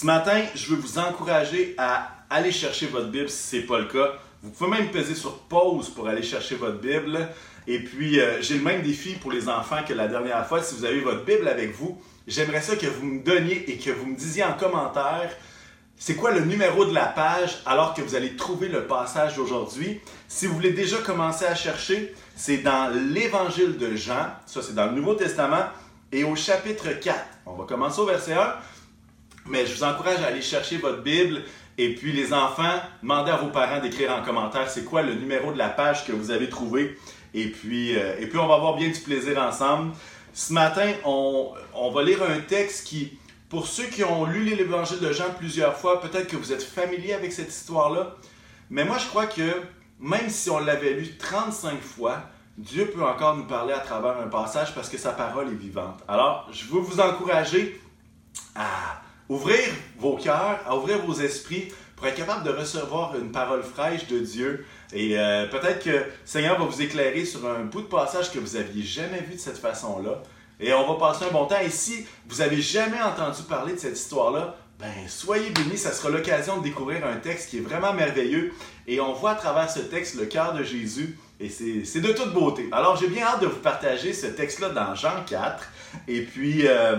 Ce matin, je veux vous encourager à aller chercher votre Bible si ce n'est pas le cas. Vous pouvez même peser sur pause pour aller chercher votre Bible. Et puis, euh, j'ai le même défi pour les enfants que la dernière fois. Si vous avez votre Bible avec vous, j'aimerais ça que vous me donniez et que vous me disiez en commentaire c'est quoi le numéro de la page alors que vous allez trouver le passage d'aujourd'hui? Si vous voulez déjà commencer à chercher, c'est dans l'Évangile de Jean, ça c'est dans le Nouveau Testament, et au chapitre 4. On va commencer au verset 1, mais je vous encourage à aller chercher votre Bible. Et puis les enfants, demandez à vos parents d'écrire en commentaire c'est quoi le numéro de la page que vous avez trouvé. Et puis, euh, et puis on va avoir bien du plaisir ensemble. Ce matin, on, on va lire un texte qui, pour ceux qui ont lu l'évangile de Jean plusieurs fois, peut-être que vous êtes familier avec cette histoire-là. Mais moi, je crois que même si on l'avait lu 35 fois, Dieu peut encore nous parler à travers un passage parce que sa parole est vivante. Alors, je veux vous encourager à ouvrir vos cœurs, à ouvrir vos esprits pour être capable de recevoir une parole fraîche de Dieu. Et euh, peut-être que le Seigneur va vous éclairer sur un bout de passage que vous n'aviez jamais vu de cette façon-là. Et on va passer un bon temps. Et si vous n'avez jamais entendu parler de cette histoire-là, ben, soyez bénis, ça sera l'occasion de découvrir un texte qui est vraiment merveilleux. Et on voit à travers ce texte le cœur de Jésus. Et c'est de toute beauté. Alors j'ai bien hâte de vous partager ce texte-là dans Jean 4. Et puis, euh,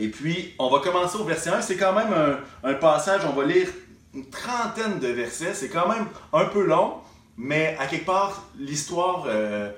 et puis, on va commencer au verset 1. C'est quand même un, passage, on va lire une trentaine de versets. C'est quand même un peu long, mais à quelque part, l'histoire... Euh,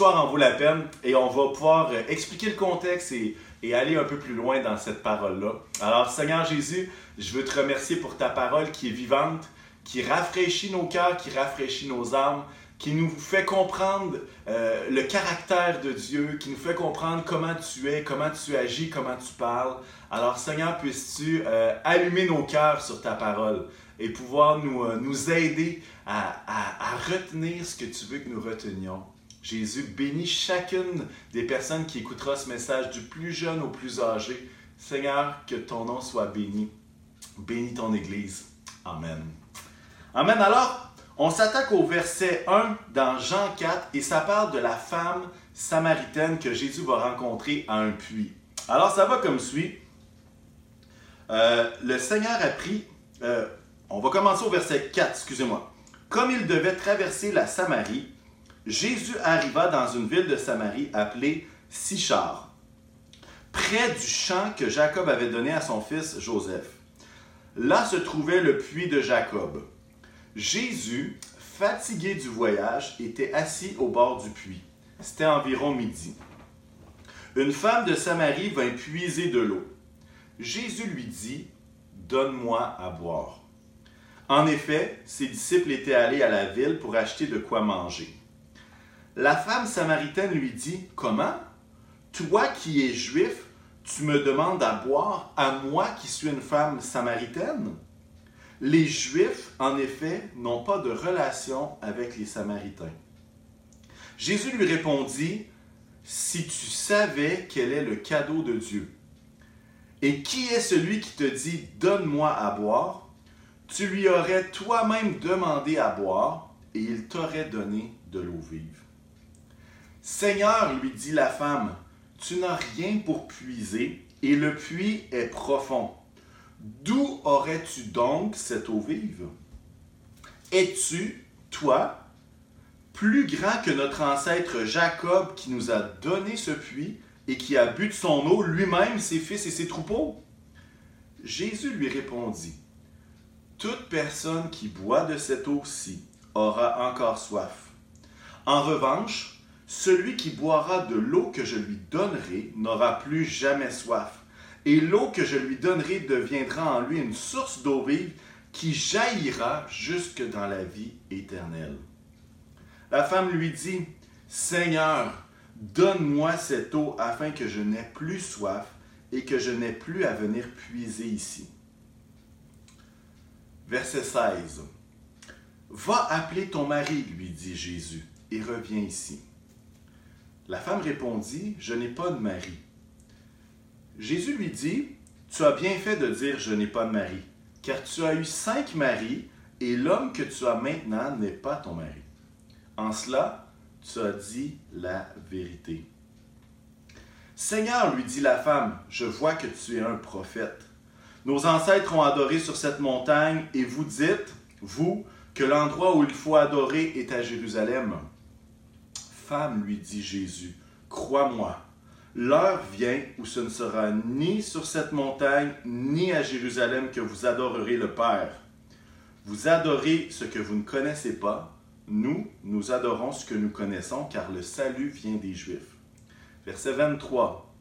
en vaut la peine et on va pouvoir euh, expliquer le contexte et, aller un peu plus loin dans cette parole-là. Alors, Seigneur Jésus, je veux te remercier pour ta parole qui est vivante, qui rafraîchit nos cœurs, qui rafraîchit nos âmes, qui nous fait comprendre euh, le caractère de Dieu, qui nous fait comprendre comment tu es, comment tu agis, comment tu parles. Alors, Seigneur, puisses-tu euh, allumer nos cœurs sur ta parole et pouvoir nous, nous aider à, à retenir ce que tu veux que nous retenions. Jésus bénit chacune des personnes qui écoutera ce message, du plus jeune au plus âgé. Seigneur, que ton nom soit béni. Bénis ton Église. Amen. Amen. Alors, on s'attaque au verset 1 dans Jean 4 et ça parle de la femme samaritaine que Jésus va rencontrer à un puits. Alors, ça va comme suit. Euh, le Seigneur a pris, euh, on va commencer au verset 4, excusez-moi. Comme il devait traverser la Samarie, Jésus arriva dans une ville de Samarie appelée Sichar, près du champ que Jacob avait donné à son fils Joseph. Là se trouvait le puits de Jacob. Jésus, fatigué du voyage, était assis au bord du puits. C'était environ midi. Une femme de Samarie vint puiser de l'eau. Jésus lui dit, Donne-moi à boire. En effet, ses disciples étaient allés à la ville pour acheter de quoi manger. La femme samaritaine lui dit, Comment? Toi qui es juif, tu me demandes à boire à moi qui suis une femme samaritaine? Les Juifs, en effet, n'ont pas de relation avec les Samaritains. Jésus lui répondit, Si tu savais quel est le cadeau de Dieu, et qui est celui qui te dit, Donne-moi à boire, tu lui aurais toi-même demandé à boire, et il t'aurait donné de l'eau vive. Seigneur, lui dit la femme, tu n'as rien pour puiser, et le puits est profond. D'où aurais-tu donc cette eau vive? Es-tu, toi, plus grand que notre ancêtre Jacob qui nous a donné ce puits et qui a bu de son eau lui-même, ses fils et ses troupeaux? Jésus lui répondit, Toute personne qui boit de cette eau-ci aura encore soif. En revanche, celui qui boira de l'eau que je lui donnerai n'aura plus jamais soif, et l'eau que je lui donnerai deviendra en lui une source d'eau vive qui jaillira jusque dans la vie éternelle. La femme lui dit, Seigneur, donne-moi cette eau afin que je n'ai plus soif et que je n'ai plus à venir puiser ici. Verset 16. Va appeler ton mari, lui dit Jésus, et reviens ici. La femme répondit, Je n'ai pas de mari. Jésus lui dit, Tu as bien fait de dire, Je n'ai pas de mari, car tu as eu cinq maris, et l'homme que tu as maintenant n'est pas ton mari. En cela, tu as dit la vérité. Seigneur, lui dit la femme, je vois que tu es un prophète. Nos ancêtres ont adoré sur cette montagne et vous dites, vous, que l'endroit où il faut adorer est à Jérusalem. Femme, lui dit Jésus, crois-moi, l'heure vient où ce ne sera ni sur cette montagne ni à Jérusalem que vous adorerez le Père. Vous adorez ce que vous ne connaissez pas, nous, nous adorons ce que nous connaissons, car le salut vient des Juifs. Verset 23.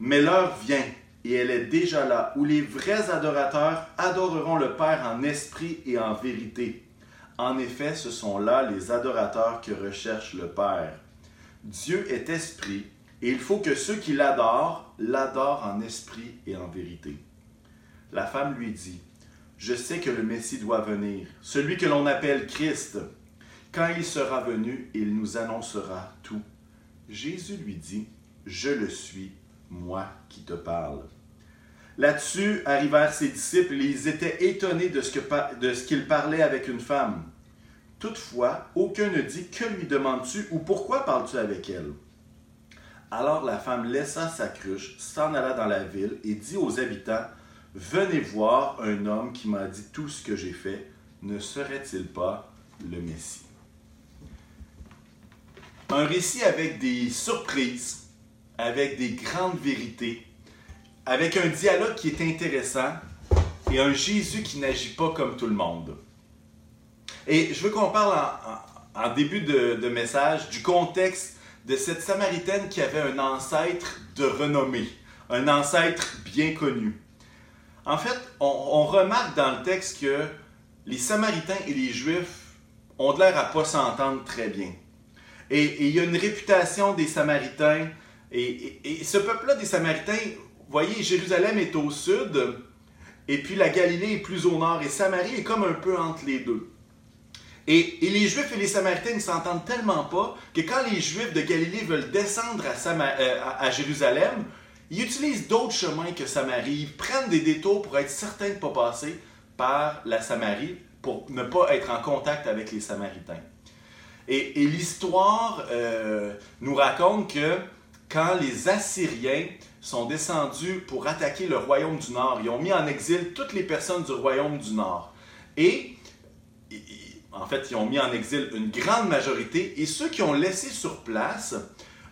Mais l'heure vient, et elle est déjà là, où les vrais adorateurs adoreront le Père en esprit et en vérité. En effet, ce sont là les adorateurs que recherche le Père. Dieu est esprit, et il faut que ceux qui l'adorent l'adorent en esprit et en vérité. La femme lui dit, Je sais que le Messie doit venir, celui que l'on appelle Christ. Quand il sera venu, il nous annoncera tout. Jésus lui dit, Je le suis, moi qui te parle. Là-dessus arrivèrent ses disciples et ils étaient étonnés de ce qu'il parlait avec une femme. Toutefois, aucun ne dit Que lui demandes-tu ou pourquoi parles-tu avec elle? Alors la femme laissa sa cruche, s'en alla dans la ville et dit aux habitants Venez voir un homme qui m'a dit tout ce que j'ai fait. Ne serait-il pas le Messie un récit avec des surprises, avec des grandes vérités, avec un dialogue qui est intéressant et un Jésus qui n'agit pas comme tout le monde. Et je veux qu'on parle en, début de, message du contexte de cette Samaritaine qui avait un ancêtre de renommée, un ancêtre bien connu. En fait, on, remarque dans le texte que les Samaritains et les Juifs ont l'air à pas s'entendre très bien. Et, il y a une réputation des Samaritains. Et, ce peuple-là des Samaritains, voyez, Jérusalem est au sud, et puis la Galilée est plus au nord, et Samarie est comme un peu entre les deux. Et, les Juifs et les Samaritains ne s'entendent tellement pas que quand les Juifs de Galilée veulent descendre à, euh, à Jérusalem, ils utilisent d'autres chemins que Samarie. Ils prennent des détours pour être certains de ne pas passer par la Samarie, pour ne pas être en contact avec les Samaritains. Et, l'histoire euh, nous raconte que quand les Assyriens sont descendus pour attaquer le royaume du Nord, ils ont mis en exil toutes les personnes du royaume du Nord. Et en fait, ils ont mis en exil une grande majorité et ceux qui ont laissé sur place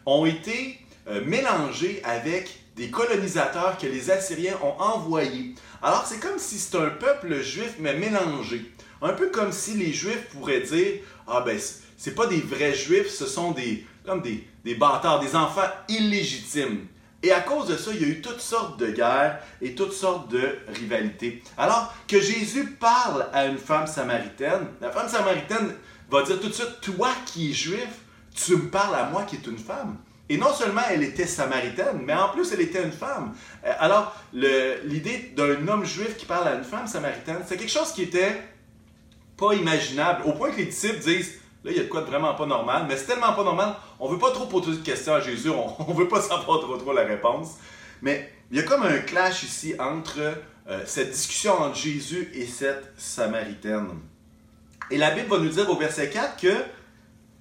ont été euh, mélangés avec des colonisateurs que les Assyriens ont envoyés. Alors c'est comme si c'était un peuple juif mais mélangé. Un peu comme si les Juifs pourraient dire Ah ben c'est pas des vrais juifs, ce sont des, comme des, des bâtards, des enfants illégitimes. Et à cause de ça, il y a eu toutes sortes de guerres et toutes sortes de rivalités. Alors que Jésus parle à une femme samaritaine, la femme samaritaine va dire tout de suite, toi qui es juif, tu me parles à moi qui est une femme. Et non seulement elle était samaritaine, mais en plus elle était une femme. Euh, alors l'idée d'un homme juif qui parle à une femme samaritaine, c'est quelque chose qui était pas imaginable, au point que les disciples disent, Là, il y a de quoi de vraiment pas normal, mais c'est tellement pas normal, on veut pas trop poser de questions à Jésus, on, ne veut pas savoir trop trop la réponse. Mais il y a comme un clash ici entre euh, cette discussion entre Jésus et cette Samaritaine. Et la Bible va nous dire au verset 4 que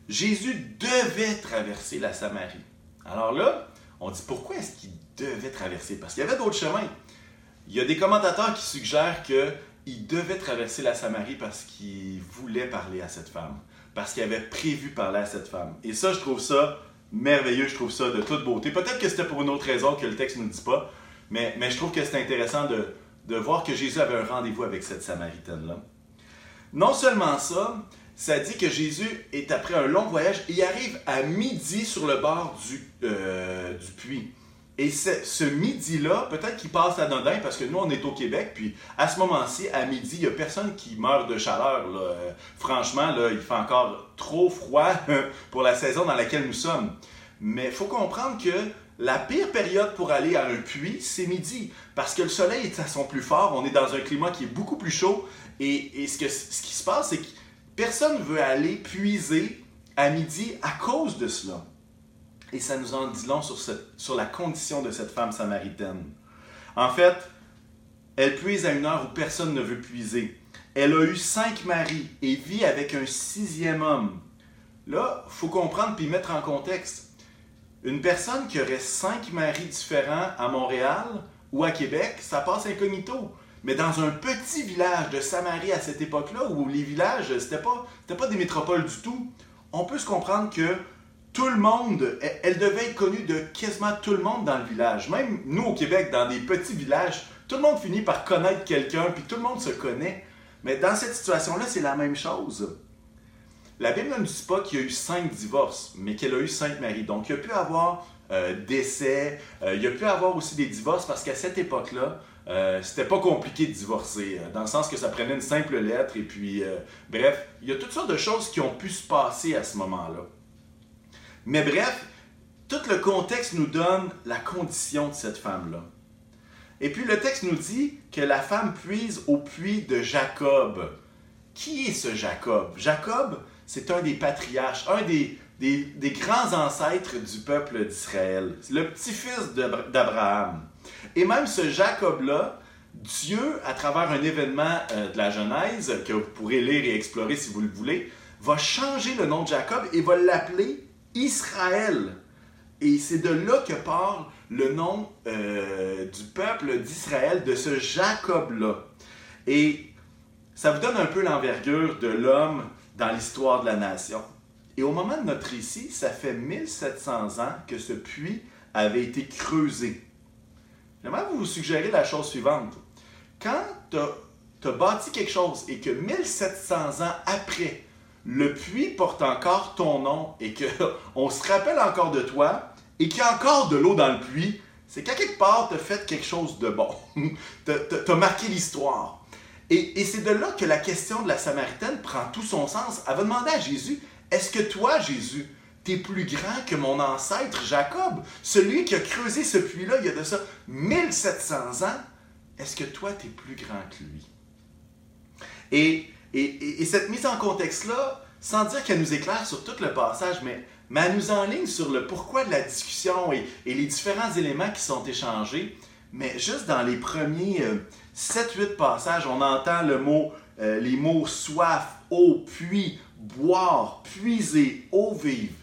Jésus devait traverser la Samarie. Alors là, on dit pourquoi est-ce qu'il devait traverser? Parce qu'il y avait d'autres chemins. Il y a des commentateurs qui suggèrent qu'il devait traverser la Samarie parce qu'il voulait parler à cette femme parce qu'il avait prévu parler à cette femme. Et ça, je trouve ça merveilleux, je trouve ça de toute beauté. Peut-être que c'était pour une autre raison que le texte ne nous dit pas, mais, je trouve que c'est intéressant de, voir que Jésus avait un rendez-vous avec cette Samaritaine-là. Non seulement ça, ça dit que Jésus est après un long voyage il arrive à midi sur le bord du, euh, du puits. Et ce midi-là, peut-être qu'il passe à Nodin parce que nous, on est au Québec, puis à ce moment-ci, à midi, il n'y a personne qui meurt de chaleur. Euh, franchement, là, il fait encore trop froid pour la saison dans laquelle nous sommes. Mais il faut comprendre que la pire période pour aller à un puits, c'est midi, parce que le soleil est à son plus fort, on est dans un climat qui est beaucoup plus chaud, et, ce, ce qui se passe, c'est que personne ne veut aller puiser à midi à cause de cela. Et ça nous en dit long sur, la condition de cette femme samaritaine. En fait, elle puise à une heure où personne ne veut puiser. Elle a eu cinq maris et vit avec un sixième homme. Là, il faut comprendre puis mettre en contexte. Une personne qui aurait cinq maris différents à Montréal ou à Québec, ça passe incognito. mais dans un petit village de Samarie à cette époque-là, où les villages, c'était pas, pas des métropoles du tout, on peut se comprendre que tout le monde, elle devait être connue de quasiment tout le monde dans le village. Même nous au Québec, dans des petits villages, tout le monde finit par connaître quelqu'un, puis tout le monde se connaît. Mais dans cette situation-là, c'est la même chose. La Bible ne dit pas qu'il y a eu cinq divorces, mais qu'elle a eu cinq maris. Donc, il y a pu avoir euh, décès, euh, il y a pu avoir aussi des divorces parce qu'à cette époque-là, euh, c'était pas compliqué de divorcer, dans le sens que ça prenait une simple lettre et puis, bref, il y a toutes sortes de choses qui ont pu se passer à ce moment-là. Mais bref, tout le contexte nous donne la condition de cette femme-là. Et puis le texte nous dit que la femme puise au puits de Jacob. Qui est ce Jacob? Jacob, c'est un des patriarches, un des, grands ancêtres du peuple d'Israël. C'est le petit-fils d'Abraham. Et même ce Jacob-là, Dieu, à travers un événement euh, de la Genèse, que vous pourrez lire et explorer si vous le voulez, va changer le nom de Jacob et va l'appeler Israël. Et c'est de là que part le nom euh, du peuple d'Israël, de ce Jacob-là. Et ça vous donne un peu l'envergure de l'homme dans l'histoire de la nation. Et au moment de notre récit, ça fait 1700 ans que ce puits avait été creusé. J'aimerais vous suggérer la chose suivante. Quand tu as, bâti quelque chose et que 1700 ans après, le puits porte encore ton nom et qu'on se rappelle encore de toi et qu'il y a encore de l'eau dans le puits, c'est qu'à quelque part, tu as fait quelque chose de bon. tu as, marqué l'histoire. Et, c'est de là que la question de la Samaritaine prend tout son sens. Elle va demander à Jésus, est-ce que toi, Jésus, tu es plus grand que mon ancêtre Jacob, celui qui a creusé ce puits-là il y a de ça 1700 ans? Est-ce que toi, tu es plus grand que lui? Et et, cette mise en contexte-là, sans dire qu'elle nous éclaire sur tout le passage, mais, mais elle nous enligne sur le pourquoi de la discussion et, les différents éléments qui sont échangés. Mais juste dans les premiers 7-8 euh, passages, on entend le mot, euh, les mots soif, eau, puits, boire, puiser, eau vive.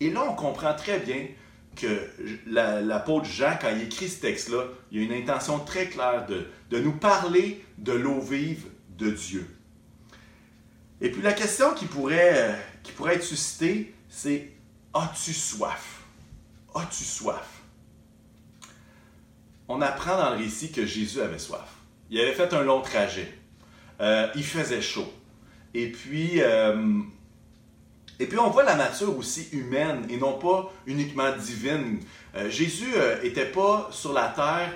Et là, on comprend très bien que l'apôtre Jean, quand il écrit ce texte-là, il a une intention très claire de, de nous parler de l'eau vive de Dieu. Et puis la question qui pourrait, qui pourrait être suscitée, c'est As-tu soif? As-tu soif? On apprend dans le récit que Jésus avait soif. Il avait fait un long trajet. Euh, il faisait chaud. Et puis, euh, et puis on voit la nature aussi humaine et non pas uniquement divine. Euh, Jésus n'était pas sur la terre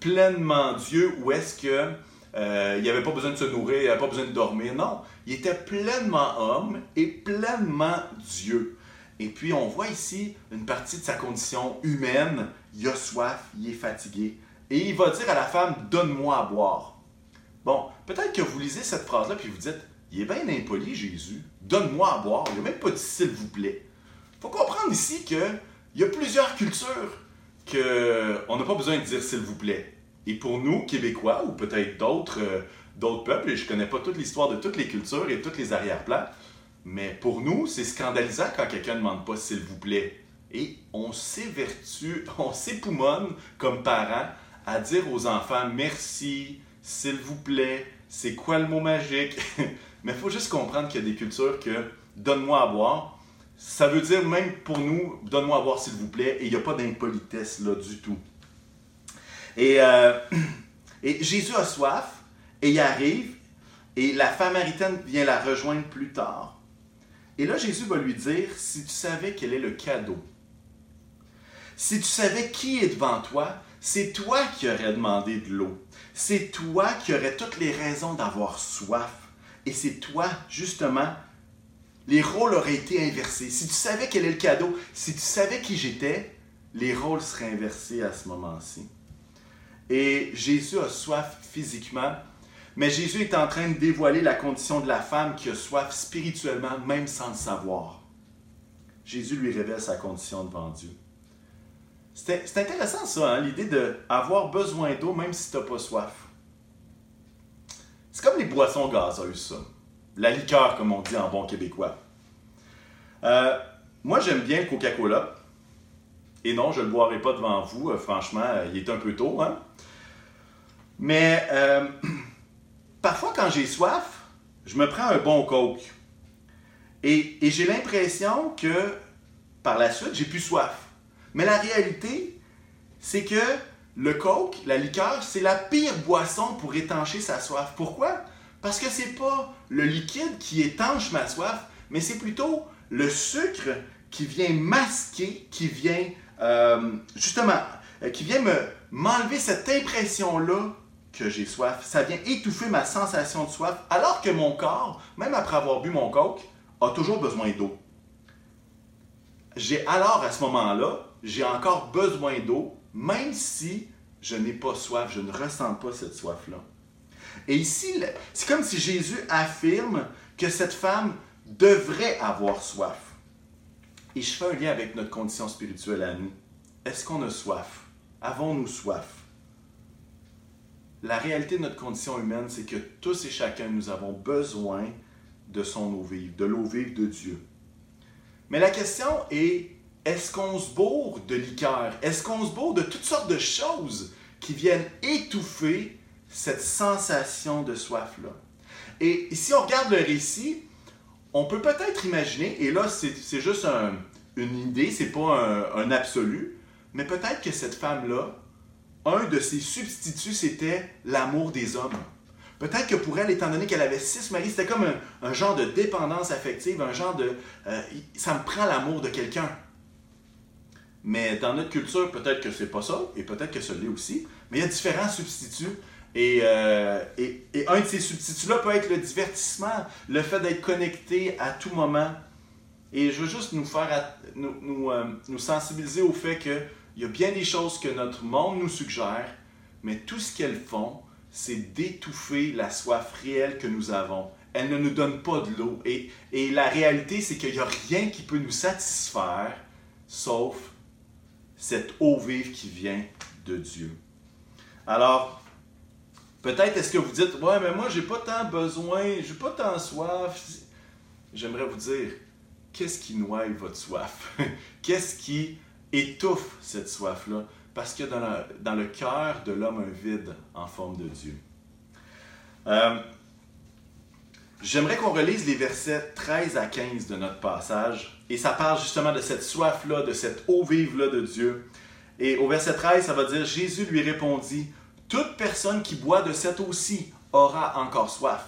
pleinement Dieu ou est-ce que euh, il n'avait pas besoin de se nourrir, il n'avait pas besoin de dormir. Non, il était pleinement homme et pleinement Dieu. Et puis on voit ici une partie de sa condition humaine. Il a soif, il est fatigué. Et il va dire à la femme, donne-moi à boire. Bon, peut-être que vous lisez cette phrase-là puis vous dites, il est bien impoli Jésus, donne-moi à boire. Il n'a même pas dit s'il vous plaît. Il faut comprendre ici qu'il y a plusieurs cultures qu'on n'a pas besoin de dire s'il vous plaît. Et pour nous, Québécois, ou peut-être d'autres euh, peuples, et je ne connais pas toute l'histoire de toutes les cultures et toutes les arrière-plans, mais pour nous, c'est scandalisant quand quelqu'un ne demande pas s'il vous plaît. Et on s'évertue, on s'époumonne comme parents à dire aux enfants merci, s'il vous plaît, c'est quoi le mot magique? mais il faut juste comprendre qu'il y a des cultures que donne-moi à boire, ça veut dire même pour nous, donne-moi à boire s'il vous plaît, et il n'y a pas d'impolitesse là du tout. Euh, et, Jésus a soif, et il arrive, et la femme maritaine vient la rejoindre plus tard. Et là, Jésus va lui dire, si tu savais quel est le cadeau, si tu savais qui est devant toi, c'est toi qui aurais demandé de l'eau. C'est toi qui aurais toutes les raisons d'avoir soif. Et c'est toi, justement, les rôles auraient été inversés. Si tu savais quel est le cadeau, si tu savais qui j'étais, les rôles seraient inversés à ce moment-ci. Et Jésus a soif physiquement, mais Jésus est en train de dévoiler la condition de la femme qui a soif spirituellement, même sans le savoir. Jésus lui révèle sa condition devant Dieu. C'est intéressant ça, hein, l'idée d'avoir besoin d'eau même si tu n'as pas soif. C'est comme les boissons gazeuses, ça. La liqueur, comme on dit en bon québécois. Euh, moi, j'aime bien le Coca-Cola. Et non, je ne le boirai pas devant vous. Euh, franchement, euh, il est un peu tôt. Hein? Mais euh, quand j'ai soif, je me prends un bon coke. Et, et j'ai l'impression que par la suite, j'ai plus soif. Mais la réalité, c'est que le coke, la liqueur, c'est la pire boisson pour étancher sa soif. Pourquoi? Parce que c'est pas le liquide qui étanche ma soif, mais c'est plutôt le sucre qui vient masquer, qui vient euh, justement, euh, qui vient me m'enlever cette impression-là que j'ai soif. Ça vient étouffer ma sensation de soif, alors que mon corps, même après avoir bu mon coke, a toujours besoin d'eau. J'ai alors à ce moment-là, j'ai encore besoin d'eau, même si je n'ai pas soif, je ne ressens pas cette soif-là. Et ici, c'est comme si Jésus affirme que cette femme devrait avoir soif. Et je fais un lien avec notre condition spirituelle à nous. Est-ce qu'on a soif? Avons-nous soif? La réalité de notre condition humaine, c'est que tous et chacun, nous avons besoin de son eau vive, de l'eau vive de Dieu. Mais la question est, est-ce qu'on se bourre de liqueur? Est-ce qu'on se bourre de toutes sortes de choses qui viennent étouffer cette sensation de soif-là? Et si on regarde le récit, on peut peut-être imaginer, et là c'est juste une idée, c'est pas un, absolu, mais peut-être que cette femme-là, un de ses substituts, c'était l'amour des hommes. Peut-être que pour elle, étant donné qu'elle avait six maris, c'était comme un, genre de dépendance affective, un genre de euh, ça me prend l'amour de quelqu'un. Mais dans notre culture, peut-être que c'est pas ça, et peut-être que ce l'est aussi. Mais il y a différents substituts. Euh, et, un de ces substituts-là peut être le divertissement, le fait d'être connecté à tout moment. Et je veux juste nous faire euh, nous sensibiliser au fait qu'il y a bien des choses que notre monde nous suggère, mais tout ce qu'elles font, c'est d'étouffer la soif réelle que nous avons. Elles ne nous donnent pas de l'eau. Et, et la réalité, c'est qu'il n'y a rien qui peut nous satisfaire sauf cette eau vive qui vient de Dieu. Alors, Peut-être est-ce que vous dites, ouais, mais moi, j'ai pas tant besoin, j'ai pas tant soif. J'aimerais vous dire, qu'est-ce qui noie votre soif? qu'est-ce qui étouffe cette soif-là? Parce que dans, dans le cœur de l'homme un vide en forme de Dieu. Euh, j'aimerais qu'on relise les versets 13 à 15 de notre passage. Et ça parle justement de cette soif-là, de cette eau vive-là de Dieu. Et au verset 13, ça va dire, Jésus lui répondit, toute personne qui boit de cette eau-ci aura encore soif.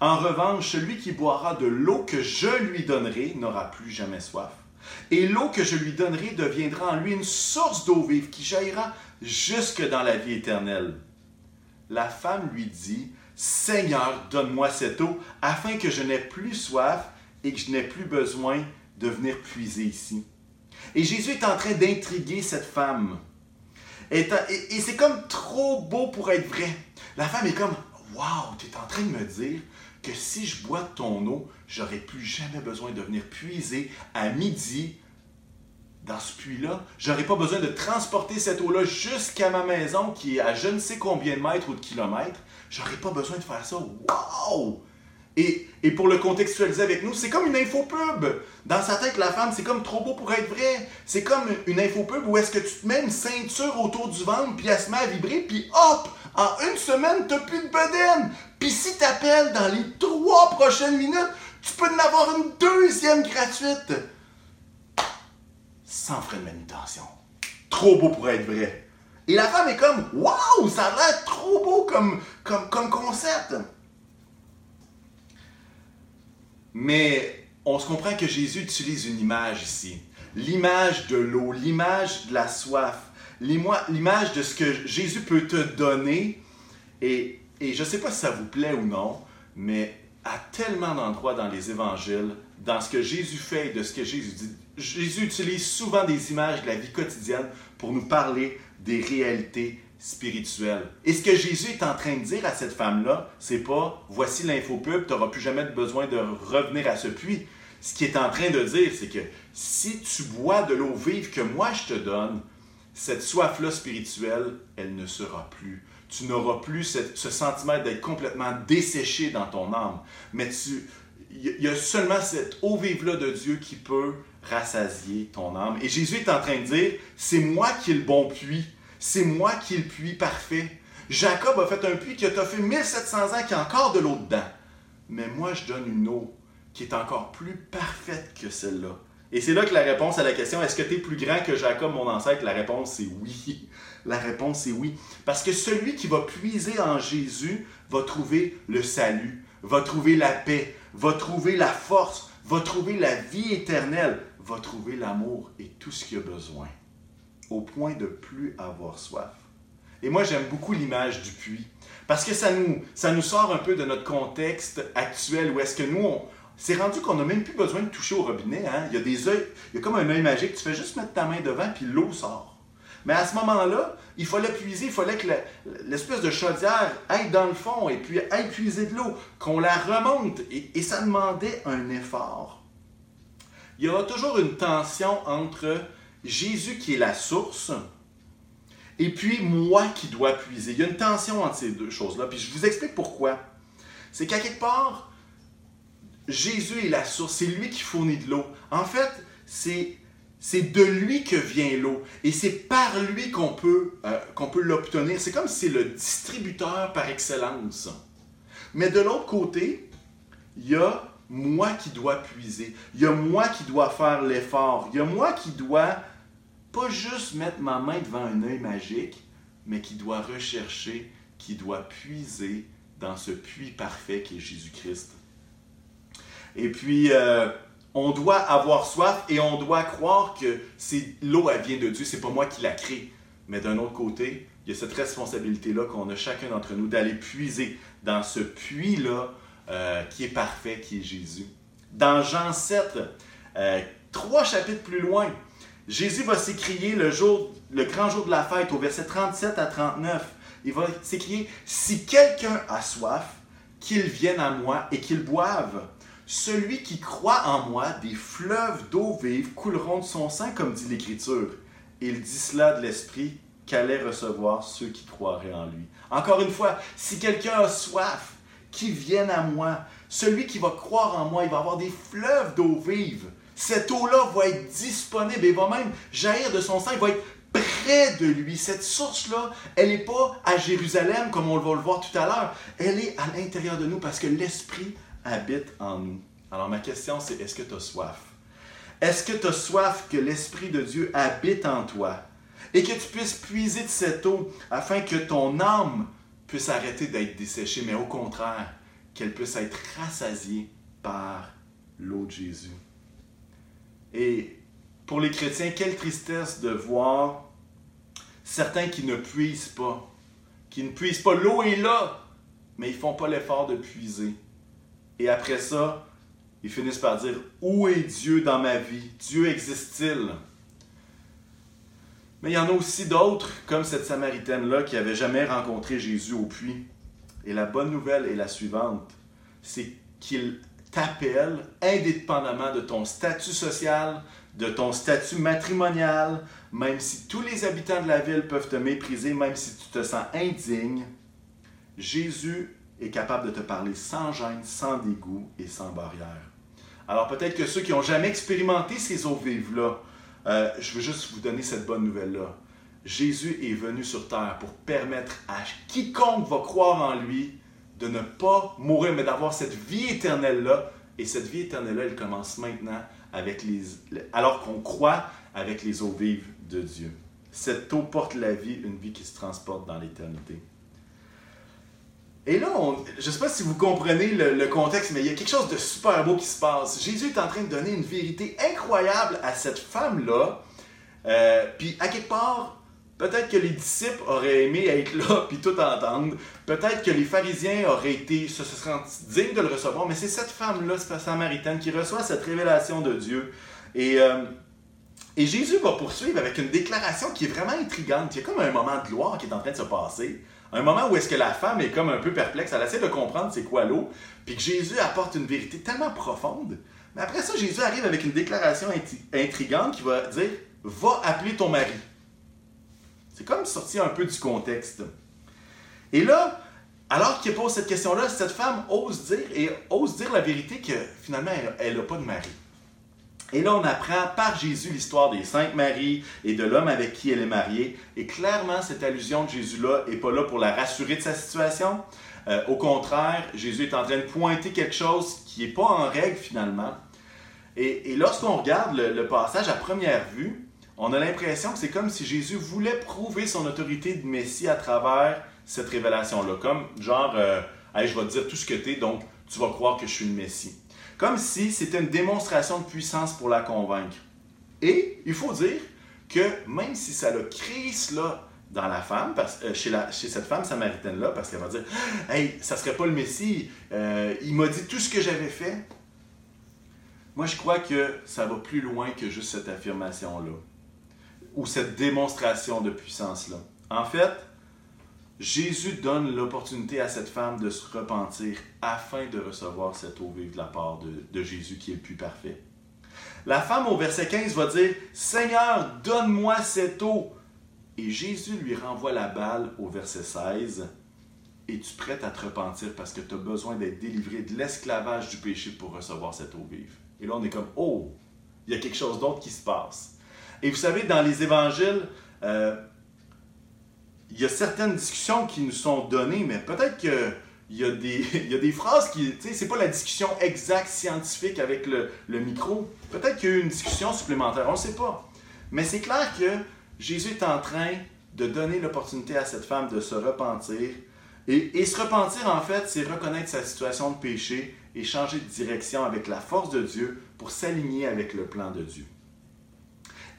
En revanche, celui qui boira de l'eau que je lui donnerai n'aura plus jamais soif. Et l'eau que je lui donnerai deviendra en lui une source d'eau vive qui jaillira jusque dans la vie éternelle. La femme lui dit, Seigneur, donne-moi cette eau afin que je n'ai plus soif et que je n'ai plus besoin de venir puiser ici. Et Jésus est en train d'intriguer cette femme. Et, c'est comme trop beau pour être vrai. La femme est comme Waouh, tu es en train de me dire que si je bois ton eau, j'aurai plus jamais besoin de venir puiser à midi dans ce puits-là. J'aurai pas besoin de transporter cette eau-là jusqu'à ma maison qui est à je ne sais combien de mètres ou de kilomètres. J'aurai pas besoin de faire ça. Waouh! Et, pour le contextualiser avec nous, c'est comme une infopub. Dans sa tête, la femme, c'est comme trop beau pour être vrai. C'est comme une infopub où est-ce que tu te mets une ceinture autour du ventre, puis elle se met à vibrer, puis hop, en une semaine, t'as plus de bedaine. Puis si t'appelles dans les trois prochaines minutes, tu peux en avoir une deuxième gratuite. Sans frais de manutention. Trop beau pour être vrai. Et la femme est comme, waouh, ça a l'air trop beau comme, comme, comme concept. Mais on se comprend que Jésus utilise une image ici. L'image de l'eau, l'image de la soif, l'image de ce que Jésus peut te donner. Et, je ne sais pas si ça vous plaît ou non, mais à tellement d'endroits dans les évangiles, dans ce que Jésus fait et de ce que Jésus dit, Jésus utilise souvent des images de la vie quotidienne pour nous parler des réalités spirituel. Et ce que Jésus est en train de dire à cette femme-là, c'est pas voici l'infopub, tu n'auras plus jamais besoin de revenir à ce puits. Ce qu'il est en train de dire, c'est que si tu bois de l'eau vive que moi je te donne, cette soif-là spirituelle, elle ne sera plus. Tu n'auras plus ce sentiment d'être complètement desséché dans ton âme. Mais tu, il y a seulement cette eau vive-là de Dieu qui peut rassasier ton âme. Et Jésus est en train de dire, c'est moi qui ai le bon puits c'est moi qui ai le puits parfait. Jacob a fait un puits qui a fait 1700 ans, qui a encore de l'eau dedans. Mais moi, je donne une eau qui est encore plus parfaite que celle-là. Et c'est là que la réponse à la question est-ce que tu es plus grand que Jacob, mon ancêtre? La réponse est oui. La réponse est oui. Parce que celui qui va puiser en Jésus va trouver le salut, va trouver la paix, va trouver la force, va trouver la vie éternelle, va trouver l'amour et tout ce qu'il a besoin, au point de plus avoir soif. Et moi, j'aime beaucoup l'image du puits, parce que ça nous, sort un peu de notre contexte actuel, où est-ce que nous, on, c'est rendu qu'on n'a même plus besoin de toucher au robinet. Hein? Il y a des œils, il y a comme un œil magique, tu fais juste mettre ta main devant, puis l'eau sort. Mais à ce moment-là, il fallait puiser, il fallait que l'espèce de chaudière aille dans le fond et puis aille puiser de l'eau, qu'on la remonte. Et, ça demandait un effort. Il y aura toujours une tension entre Jésus qui est la source et puis moi qui dois puiser. Il y a une tension entre ces deux choses-là. Puis je vous explique pourquoi. C'est qu'à quelque part, Jésus est la source, c'est lui qui fournit de l'eau. En fait, c'est de lui que vient l'eau et c'est par lui qu'on peut, euh, qu'on peut l'obtenir. C'est comme si c'est le distributeur par excellence. Mais de l'autre côté, il y a moi qui dois puiser. Il y a moi qui dois faire l'effort. Il y a moi qui dois pas juste mettre ma main devant un œil magique, mais qui doit rechercher, qui doit puiser dans ce puits parfait qui est Jésus-Christ. Et puis, euh, on doit avoir soif et on doit croire que l'eau, elle vient de Dieu, c'est pas moi qui la crée. Mais d'un autre côté, il y a cette responsabilité-là qu'on a chacun d'entre nous d'aller puiser dans ce puits-là euh, qui est parfait, qui est Jésus. Dans Jean 7, euh, trois chapitres plus loin, Jésus va s'écrier le, jour, le grand jour de la fête, au verset 37 à 39. Il va s'écrier Si quelqu'un a soif, qu'il vienne à moi et qu'il boive. Celui qui croit en moi, des fleuves d'eau vive couleront de son sein, comme dit l'Écriture. Il dit cela de l'Esprit qu'allait recevoir ceux qui croiraient en lui. Encore une fois, si quelqu'un a soif, qu'il vienne à moi. Celui qui va croire en moi, il va avoir des fleuves d'eau vive. Cette eau-là va être disponible et va même jaillir de son sein, va être près de lui. Cette source-là, elle n'est pas à Jérusalem comme on va le voir tout à l'heure. Elle est à l'intérieur de nous parce que l'Esprit habite en nous. Alors ma question c'est, est-ce que tu as soif? Est-ce que tu as soif que l'Esprit de Dieu habite en toi? Et que tu puisses puiser de cette eau afin que ton âme puisse arrêter d'être desséchée, mais au contraire, qu'elle puisse être rassasiée par l'eau de Jésus. Et pour les chrétiens, quelle tristesse de voir certains qui ne puisent pas, qui ne puisent pas. L'eau est là, mais ils ne font pas l'effort de puiser. Et après ça, ils finissent par dire Où est Dieu dans ma vie? Dieu existe-t-il Mais il y en a aussi d'autres, comme cette Samaritaine-là, qui n'avait jamais rencontré Jésus au puits. Et la bonne nouvelle est la suivante c'est qu'il t'appelle indépendamment de ton statut social, de ton statut matrimonial, même si tous les habitants de la ville peuvent te mépriser, même si tu te sens indigne, Jésus est capable de te parler sans gêne, sans dégoût et sans barrière. Alors peut-être que ceux qui n'ont jamais expérimenté ces eaux vives-là, euh, je veux juste vous donner cette bonne nouvelle-là. Jésus est venu sur terre pour permettre à quiconque va croire en lui de ne pas mourir, mais d'avoir cette vie éternelle-là. Et cette vie éternelle-là, elle commence maintenant avec les, alors qu'on croit avec les eaux vives de Dieu. Cette eau porte la vie, une vie qui se transporte dans l'éternité. Et là, je ne sais pas si vous comprenez le, contexte, mais il y a quelque chose de super beau qui se passe. Jésus est en train de donner une vérité incroyable à cette femme-là. Euh, puis, à quelque part, peut-être que les disciples auraient aimé être là puis tout entendre. Peut-être que les pharisiens auraient été, se, se dignes de le recevoir. Mais c'est cette femme-là, cette samaritaine, qui reçoit cette révélation de Dieu. Et, euh, et Jésus va poursuivre avec une déclaration qui est vraiment intrigante. Il y a comme un moment de gloire qui est en train de se passer un moment où est-ce que la femme est comme un peu perplexe, elle essaie de comprendre c'est quoi l'eau, puis que Jésus apporte une vérité tellement profonde. Mais après ça, Jésus arrive avec une déclaration intrigante qui va dire Va appeler ton mari. C'est comme sortir un peu du contexte. Et là, alors qu'il pose cette question-là, cette femme ose dire et ose dire la vérité que finalement, elle n'a pas de mari. Et là, on apprend par Jésus l'histoire des Saintes Maries et de l'homme avec qui elle est mariée. Et clairement, cette allusion de Jésus-là n'est pas là pour la rassurer de sa situation. Euh, au contraire, Jésus est en train de pointer quelque chose qui n'est pas en règle finalement. Et, lorsqu'on regarde le, passage à première vue, on a l'impression que c'est comme si Jésus voulait prouver son autorité de Messie à travers cette révélation-là. Comme genre, euh, je vais te dire tout ce que tu es, donc tu vas croire que je suis le Messie. Comme si c'était une démonstration de puissance pour la convaincre. Et il faut dire que même si ça le créé cela dans la femme, parce, euh, chez, la, chez cette femme samaritaine-là, parce qu'elle va dire Hey, ça serait pas le Messie, euh, il m'a dit tout ce que j'avais fait. Moi, je crois que ça va plus loin que juste cette affirmation-là, ou cette démonstration de puissance-là. En fait, Jésus donne l'opportunité à cette femme de se repentir afin de recevoir cette eau vive de la part de, Jésus qui est le plus parfait. La femme au verset 15 va dire, Seigneur, donne-moi cette eau. Et Jésus lui renvoie la balle au verset 16. Es-tu prête à te repentir parce que tu as besoin d'être délivré de l'esclavage du péché pour recevoir cette eau vive? Et là, on est comme, oh, il y a quelque chose d'autre qui se passe. Et vous savez, dans les évangiles, euh, il y a certaines discussions qui nous sont données, mais peut-être a des, y a des phrases qui. Tu sais, c'est pas la discussion exacte scientifique avec le, micro. Peut-être qu'il y a eu une discussion supplémentaire, on ne sait pas. Mais c'est clair que Jésus est en train de donner l'opportunité à cette femme de se repentir. Et se repentir, en fait, c'est reconnaître sa situation de péché et changer de direction avec la force de Dieu pour s'aligner avec le plan de Dieu.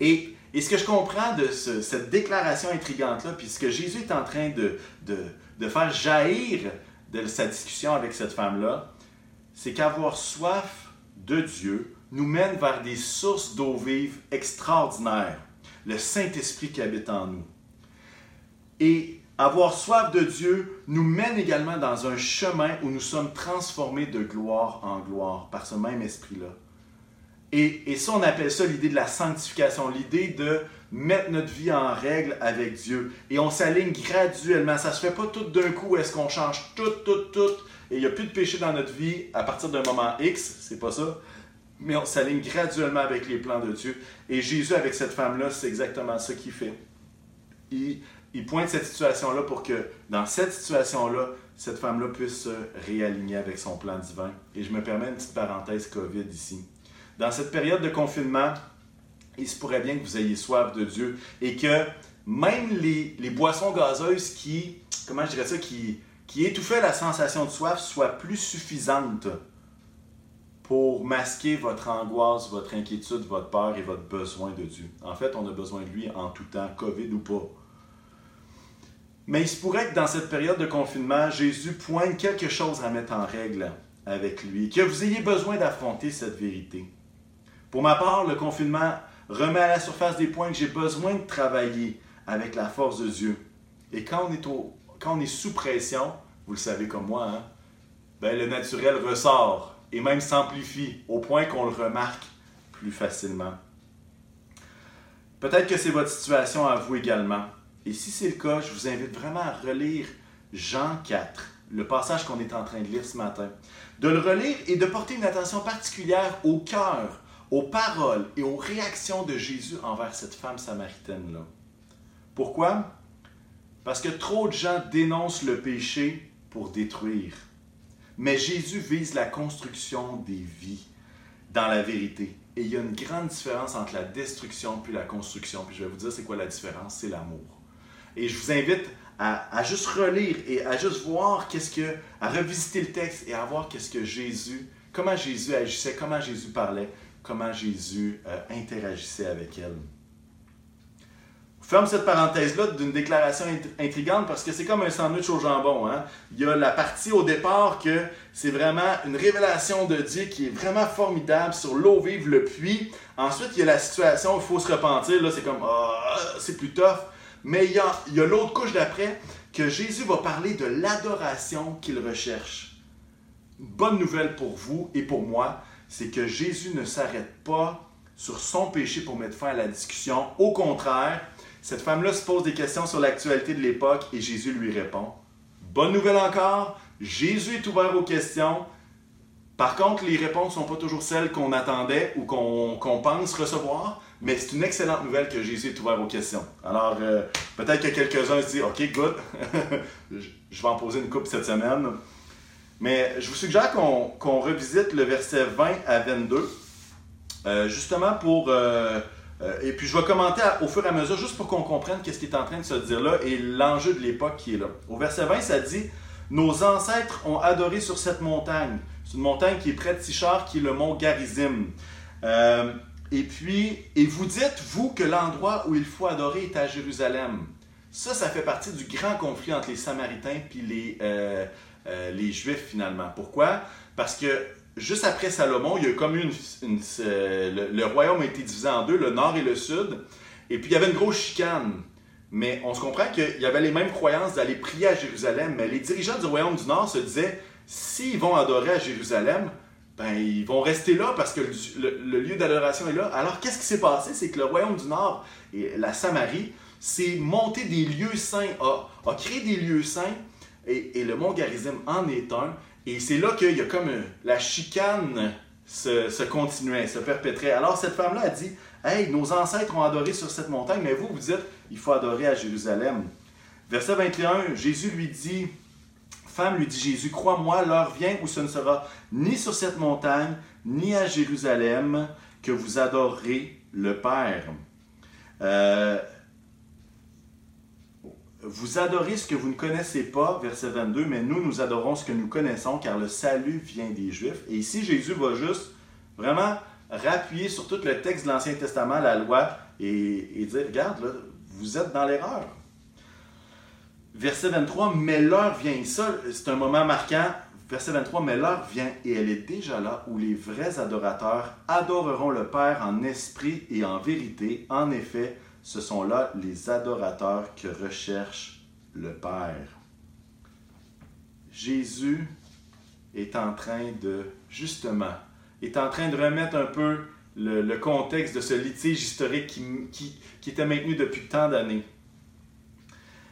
Et ce que je comprends de cette déclaration intrigante-là, puis ce que Jésus est en train de, de, faire jaillir de sa discussion avec cette femme-là, c'est qu'avoir soif de Dieu nous mène vers des sources d'eau vive extraordinaires, le Saint-Esprit qui habite en nous. Et avoir soif de Dieu nous mène également dans un chemin où nous sommes transformés de gloire en gloire par ce même esprit-là. Et, ça, on appelle ça l'idée de la sanctification, l'idée de mettre notre vie en règle avec Dieu. Et on s'aligne graduellement. Ça ne se fait pas tout d'un coup. Est-ce qu'on change tout, tout, tout, et il n'y a plus de péché dans notre vie à partir d'un moment X, c'est pas ça. Mais on s'aligne graduellement avec les plans de Dieu. Et Jésus, avec cette femme-là, c'est exactement ça qu'il fait. Il, il pointe cette situation-là pour que, dans cette situation-là, cette femme-là puisse se réaligner avec son plan divin. Et je me permets une petite parenthèse COVID ici dans cette période de confinement, il se pourrait bien que vous ayez soif de Dieu et que même les, boissons gazeuses qui, comment je ça, qui, qui étouffaient la sensation de soif soient plus suffisantes pour masquer votre angoisse, votre inquiétude, votre peur et votre besoin de Dieu. En fait, on a besoin de lui en tout temps, COVID ou pas. Mais il se pourrait que dans cette période de confinement, Jésus pointe quelque chose à mettre en règle avec lui, que vous ayez besoin d'affronter cette vérité. Pour ma part, le confinement remet à la surface des points que j'ai besoin de travailler avec la force de Dieu. Et quand on est, quand on est sous pression, vous le savez comme moi, hein, ben, le naturel ressort et même s'amplifie au point qu'on le remarque plus facilement. Peut-être que c'est votre situation à vous également. Et si c'est le cas, je vous invite vraiment à relire Jean 4, le passage qu'on est en train de lire ce matin. De le relire et de porter une attention particulière au cœur aux paroles et aux réactions de Jésus envers cette femme samaritaine-là. Pourquoi? Parce que trop de gens dénoncent le péché pour détruire. Mais Jésus vise la construction des vies dans la vérité. Et il y a une grande différence entre la destruction puis la construction. Puis je vais vous dire c'est quoi la différence, c'est l'amour. Et je vous invite à, juste relire et à juste voir qu'est-ce que, à revisiter le texte et à voir qu'est-ce que Jésus, comment Jésus agissait, comment Jésus parlait, comment Jésus euh, interagissait avec elle. Ferme cette parenthèse-là d'une déclaration intrigante parce que c'est comme un sandwich au jambon. Hein. Il y a la partie au départ que c'est vraiment une révélation de Dieu qui est vraiment formidable sur l'eau vive, le puits. Ensuite, il y a la situation où il faut se repentir. Là, c'est comme, ah, c'est plus tough. Mais il y a l'autre couche d'après que Jésus va parler de l'adoration qu'il recherche. Bonne nouvelle pour vous et pour moi, c'est que Jésus ne s'arrête pas sur son péché pour mettre fin à la discussion. Au contraire, cette femme-là se pose des questions sur l'actualité de l'époque et Jésus lui répond. Bonne nouvelle encore, Jésus est ouvert aux questions Par contre, les réponses ne sont pas toujours celles qu'on attendait ou qu'on pense recevoir, mais c'est une excellente nouvelle que Jésus est ouvert aux questions. Alors, euh, peut-être que quelques-uns se disent Ok, good, je vais en poser une coupe cette semaine. Mais je vous suggère qu'on revisite le verset 20 à 22, euh, justement pour. Euh, et puis je vais commenter au fur et à mesure, juste pour qu'on comprenne qu'est-ce qui est en train de se dire là et l'enjeu de l'époque qui est là. Au verset 20, ça dit Nos ancêtres ont adoré sur cette montagne. C'est une montagne qui est près de Tichar, qui est le mont Garizim. Et puis, et vous dites, vous, que l'endroit où il faut adorer est à Jérusalem. Ça, ça fait partie du grand conflit entre les Samaritains et les, euh, les Juifs, finalement. Pourquoi? Parce que juste après Salomon, il y a comme une, euh, le, royaume a été divisé en deux, le nord et le sud. Et puis, il y avait une grosse chicane. Mais on se comprend qu'il y avait les mêmes croyances d'aller prier à Jérusalem. Mais les dirigeants du royaume du nord se disaient, s'ils vont adorer à Jérusalem, ben, ils vont rester là parce que le, lieu d'adoration est là. Alors, qu'est-ce qui s'est passé? C'est que le royaume du Nord et la Samarie s'est monté des lieux saints, a, créé des lieux saints, et, le mont en est un. Et c'est là qu'il y a comme la chicane se, se, continuait, se perpétrait. Alors, cette femme-là a dit Hey, nos ancêtres ont adoré sur cette montagne, mais vous, vous dites Il faut adorer à Jérusalem. Verset 21, Jésus lui dit Femme, lui dit Jésus, crois-moi, l'heure vient où ce ne sera ni sur cette montagne, ni à Jérusalem que vous adorerez le Père. Euh, vous adorez ce que vous ne connaissez pas, verset 22, mais nous, nous adorons ce que nous connaissons, car le salut vient des Juifs. Et ici, Jésus va juste vraiment rappuyer sur tout le texte de l'Ancien Testament, la loi, et, dire, regarde, vous êtes dans l'erreur. Verset 23, mais l'heure vient. Ça, c'est un moment marquant. Verset 23, mais l'heure vient et elle est déjà là où les vrais adorateurs adoreront le Père en esprit et en vérité. En effet, ce sont là les adorateurs que recherche le Père. Jésus est en train de, justement, est en train de remettre un peu le, contexte de ce litige historique qui, qui, était maintenu depuis tant d'années.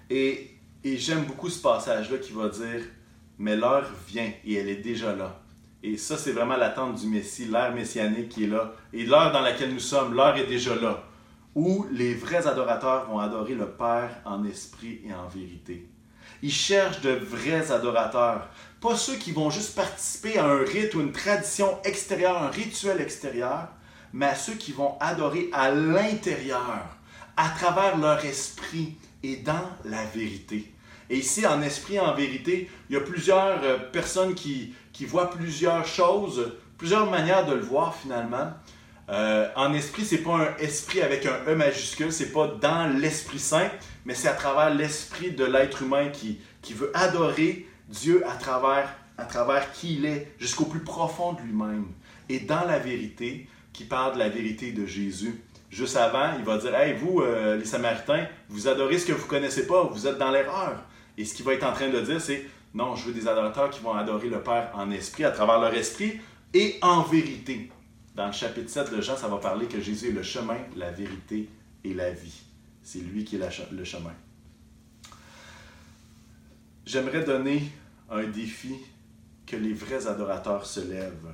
Et et j'aime beaucoup ce passage-là qui va dire Mais l'heure vient et elle est déjà là. Et ça, c'est vraiment l'attente du Messie, l'ère messianique qui est là. Et l'heure dans laquelle nous sommes, l'heure est déjà là. Où les vrais adorateurs vont adorer le Père en esprit et en vérité. Ils cherchent de vrais adorateurs. Pas ceux qui vont juste participer à un rite ou une tradition extérieure, un rituel extérieur, mais à ceux qui vont adorer à l'intérieur, à travers leur esprit, et dans la vérité. Et ici, en esprit, en vérité, il y a plusieurs euh, personnes qui voient plusieurs choses, plusieurs manières de le voir finalement. Euh, en esprit, c'est pas un esprit avec un E majuscule, c'est pas dans l'Esprit Saint, mais c'est à travers l'esprit de l'être humain qui, veut adorer Dieu à travers, à travers qui il est, jusqu'au plus profond de lui-même. Et dans la vérité, qui parle de la vérité de Jésus juste avant, il va dire Hey, vous, euh, les Samaritains, vous adorez ce que vous connaissez pas, vous êtes dans l'erreur. Et ce qu'il va être en train de dire, c'est Non, je veux des adorateurs qui vont adorer le Père en esprit, à travers leur esprit et en vérité. Dans le chapitre 7 de Jean, ça va parler que Jésus est le chemin, la vérité et la vie. C'est lui qui est le chemin. J'aimerais donner un défi que les vrais adorateurs se lèvent.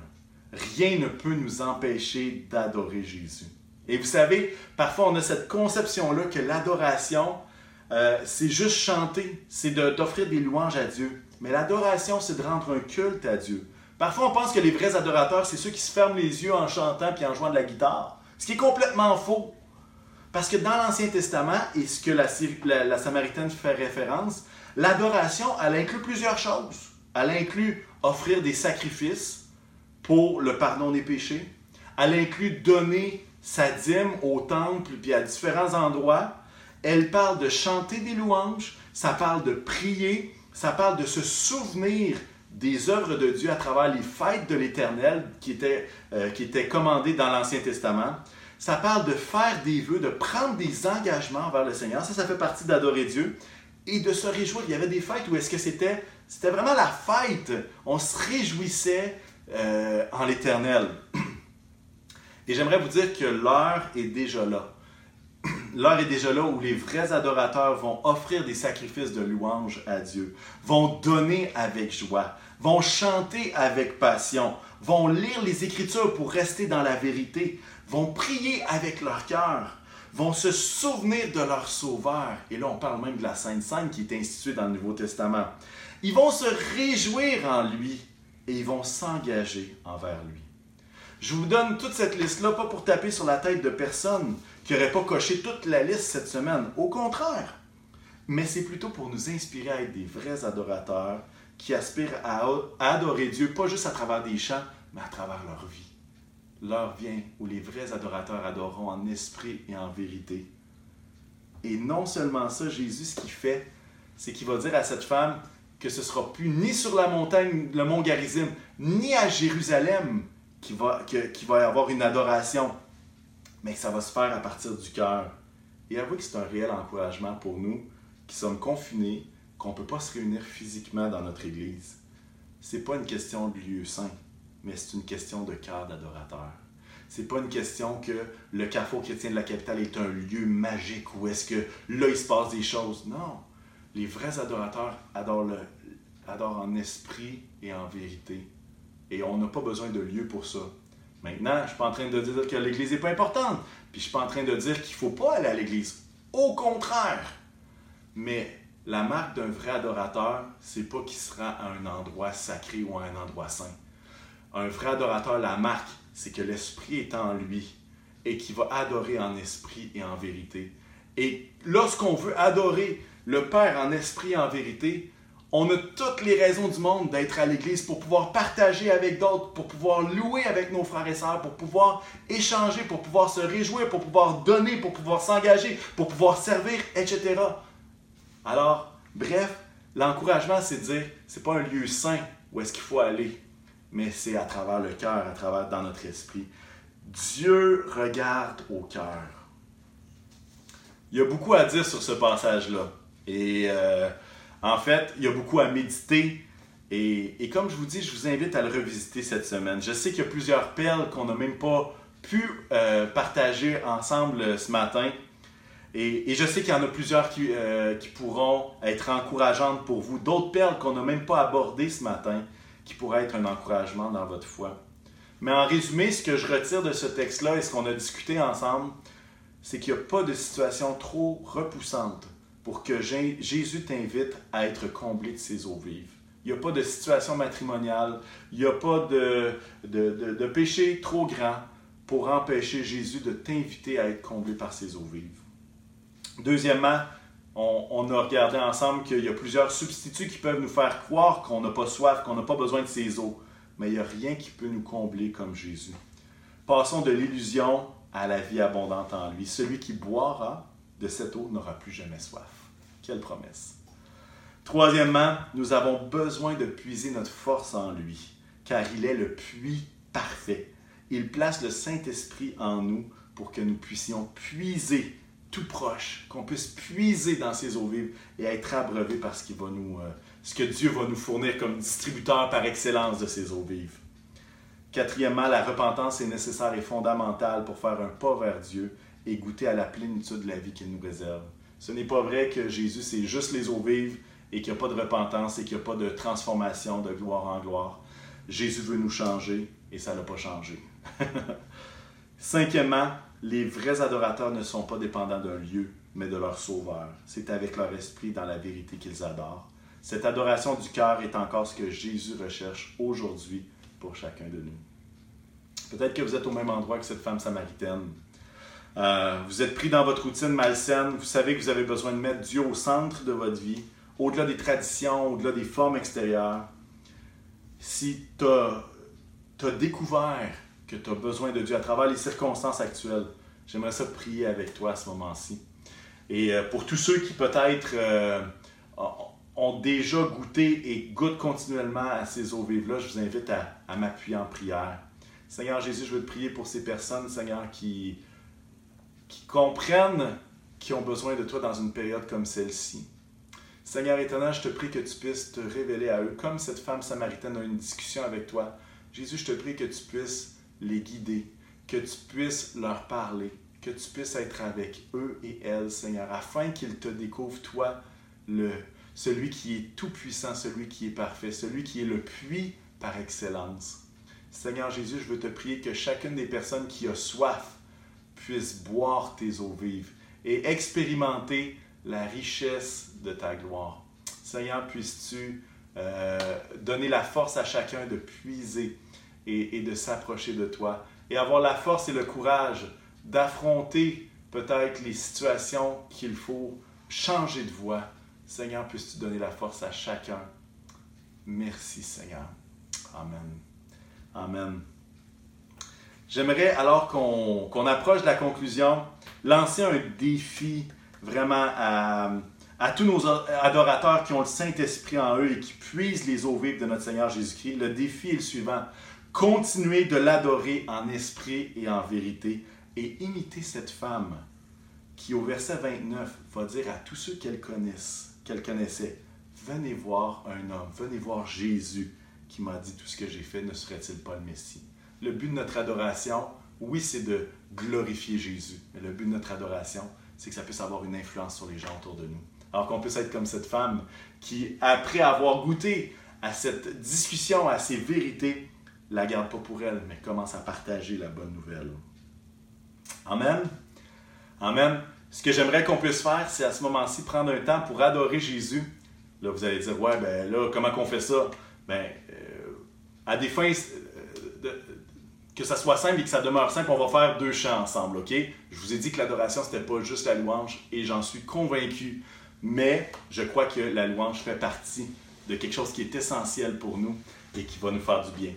Rien ne peut nous empêcher d'adorer Jésus. Et vous savez, parfois on a cette conception-là que l'adoration, euh, c'est juste chanter, c'est d'offrir des louanges à Dieu. Mais l'adoration, c'est de rendre un culte à Dieu. Parfois on pense que les vrais adorateurs, c'est ceux qui se ferment les yeux en chantant puis en jouant de la guitare. Ce qui est complètement faux. Parce que dans l'Ancien Testament, et ce que la, Samaritaine fait référence, l'adoration, elle inclut plusieurs choses. Elle inclut offrir des sacrifices pour le pardon des péchés. Elle inclut donner sa dîme au temple puis à différents endroits. Elle parle de chanter des louanges, ça parle de prier, ça parle de se souvenir des œuvres de Dieu à travers les fêtes de l'Éternel qui étaient, euh, qui étaient commandées dans l'Ancien Testament. Ça parle de faire des vœux, de prendre des engagements envers le Seigneur. Ça, ça fait partie d'adorer Dieu et de se réjouir. Il y avait des fêtes où est-ce que c'était, c'était vraiment la fête. On se réjouissait euh, en l'Éternel. Et j'aimerais vous dire que l'heure est déjà là. L'heure est déjà là où les vrais adorateurs vont offrir des sacrifices de louange à Dieu, vont donner avec joie, vont chanter avec passion, vont lire les Écritures pour rester dans la vérité, vont prier avec leur cœur, vont se souvenir de leur Sauveur. Et là, on parle même de la Sainte Sainte qui est instituée dans le Nouveau Testament. Ils vont se réjouir en lui et ils vont s'engager envers lui. Je vous donne toute cette liste-là, pas pour taper sur la tête de personne qui n'aurait pas coché toute la liste cette semaine. Au contraire. Mais c'est plutôt pour nous inspirer à être des vrais adorateurs qui aspirent à adorer Dieu, pas juste à travers des chants, mais à travers leur vie. L'heure vient où les vrais adorateurs adoreront en esprit et en vérité. Et non seulement ça, Jésus, ce qu'il fait, c'est qu'il va dire à cette femme que ce sera plus ni sur la montagne, le mont Garizim, ni à Jérusalem qu'il va, va y avoir une adoration, mais que ça va se faire à partir du cœur. Et avouez que c'est un réel encouragement pour nous qui sommes confinés, qu'on ne peut pas se réunir physiquement dans notre Église. Ce n'est pas une question de lieu saint mais c'est une question de cœur d'adorateur. C'est pas une question que le carrefour chrétien de la capitale est un lieu magique où est-ce que là il se passe des choses. Non. Les vrais adorateurs adorent, le, adorent en esprit et en vérité. Et on n'a pas besoin de lieu pour ça. Maintenant, je ne suis pas en train de dire que l'Église n'est pas importante. Puis je ne suis pas en train de dire qu'il ne faut pas aller à l'Église. Au contraire. Mais la marque d'un vrai adorateur, c'est pas qu'il sera à un endroit sacré ou à un endroit saint un vrai adorateur, la marque, c'est que l'Esprit est en lui et qu'il va adorer en esprit et en vérité. Et lorsqu'on veut adorer le Père en esprit et en vérité, on a toutes les raisons du monde d'être à l'Église pour pouvoir partager avec d'autres, pour pouvoir louer avec nos frères et sœurs, pour pouvoir échanger, pour pouvoir se réjouir, pour pouvoir donner, pour pouvoir s'engager, pour pouvoir servir, etc. Alors, bref, l'encouragement, c'est de dire, c'est pas un lieu saint où est-ce qu'il faut aller, mais c'est à travers le cœur, à travers dans notre esprit. Dieu regarde au cœur. Il y a beaucoup à dire sur ce passage-là. Et euh, en fait, il y a beaucoup à méditer. Et, comme je vous dis, je vous invite à le revisiter cette semaine. Je sais qu'il y a plusieurs perles qu'on n'a même pas pu euh, partager ensemble ce matin. Et, je sais qu'il y en a plusieurs qui, euh, qui pourront être encourageantes pour vous. D'autres perles qu'on n'a même pas abordées ce matin qui pourrait être un encouragement dans votre foi. Mais en résumé, ce que je retire de ce texte-là et ce qu'on a discuté ensemble, c'est qu'il n'y a pas de situation trop repoussante pour que Jésus t'invite à être comblé de ses eaux vives. Il n'y a pas de situation matrimoniale, il n'y a pas de, péché trop grand pour empêcher Jésus de t'inviter à être comblé par ses eaux vives. Deuxièmement, on, a regardé ensemble qu'il y a plusieurs substituts qui peuvent nous faire croire qu'on n'a pas soif, qu'on n'a pas besoin de ces eaux. Mais il n'y a rien qui peut nous combler comme Jésus. Passons de l'illusion à la vie abondante en lui. Celui qui boira de cette eau n'aura plus jamais soif. Quelle promesse. Troisièmement, nous avons besoin de puiser notre force en lui, car il est le puits parfait. Il place le Saint-Esprit en nous pour que nous puissions puiser tout proche, qu'on puisse puiser dans ses eaux vives et être abreuvé par ce, va nous, euh, ce que Dieu va nous fournir comme distributeur par excellence de ces eaux vives. Quatrièmement, la repentance est nécessaire et fondamentale pour faire un pas vers Dieu et goûter à la plénitude de la vie qu'il nous réserve. Ce n'est pas vrai que Jésus, c'est juste les eaux vives et qu'il n'y a pas de repentance et qu'il n'y a pas de transformation de gloire en gloire. Jésus veut nous changer et ça n'a pas changé. Cinquièmement, les vrais adorateurs ne sont pas dépendants d'un lieu, mais de leur Sauveur. C'est avec leur esprit dans la vérité qu'ils adorent. Cette adoration du cœur est encore ce que Jésus recherche aujourd'hui pour chacun de nous. Peut-être que vous êtes au même endroit que cette femme samaritaine. Euh, vous êtes pris dans votre routine malsaine, vous savez que vous avez besoin de mettre Dieu au centre de votre vie, au-delà des traditions, au-delà des formes extérieures. Si tu as découvert que tu as besoin de Dieu à travers les circonstances actuelles. J'aimerais ça prier avec toi à ce moment-ci. Et euh, pour tous ceux qui peut-être euh, ont déjà goûté et goûtent continuellement à ces eaux vives-là, je vous invite à, m'appuyer en prière. Seigneur Jésus, je veux te prier pour ces personnes, Seigneur, qui, qui comprennent qui ont besoin de toi dans une période comme celle-ci. Seigneur étonnant, je te prie que tu puisses te révéler à eux, comme cette femme samaritaine a une discussion avec toi. Jésus, je te prie que tu puisses les guider, que tu puisses leur parler, que tu puisses être avec eux et elles, Seigneur, afin qu'ils te découvrent, toi, le, celui qui est tout-puissant, celui qui est parfait, celui qui est le puits par excellence. Seigneur Jésus, je veux te prier que chacune des personnes qui a soif puisse boire tes eaux vives et expérimenter la richesse de ta gloire. Seigneur, puisses-tu euh, donner la force à chacun de puiser et, de s'approcher de toi et avoir la force et le courage d'affronter peut-être les situations qu'il faut changer de voie. Seigneur, puisses-tu donner la force à chacun. Merci Seigneur. Amen. Amen. J'aimerais, alors qu'on approche de la conclusion, lancer un défi vraiment à, tous nos adorateurs qui ont le Saint-Esprit en eux et qui puisent les eaux vives de notre Seigneur Jésus-Christ. Le défi est le suivant. Continuez de l'adorer en esprit et en vérité et imitez cette femme qui, au verset 29, va dire à tous ceux qu'elle qu'elle connaissait, venez voir un homme, venez voir Jésus qui m'a dit tout ce que j'ai fait, ne serait-il pas le Messie? Le but de notre adoration, oui, c'est de glorifier Jésus, mais le but de notre adoration, c'est que ça puisse avoir une influence sur les gens autour de nous. Alors qu'on puisse être comme cette femme qui, après avoir goûté à cette discussion, à ces vérités, la garde pas pour elle, mais commence à partager la bonne nouvelle. Amen. Amen. Ce que j'aimerais qu'on puisse faire, c'est à ce moment-ci prendre un temps pour adorer Jésus. Là, vous allez dire, ouais, ben là, comment qu'on fait ça? Ben, euh, à des fins que ça soit simple et que ça demeure simple, on va faire deux chants ensemble, OK? Je vous ai dit que l'adoration, c'était pas juste la louange et j'en suis convaincu mais je crois que la louange fait partie de quelque chose qui est essentiel pour nous et qui va nous faire du bien.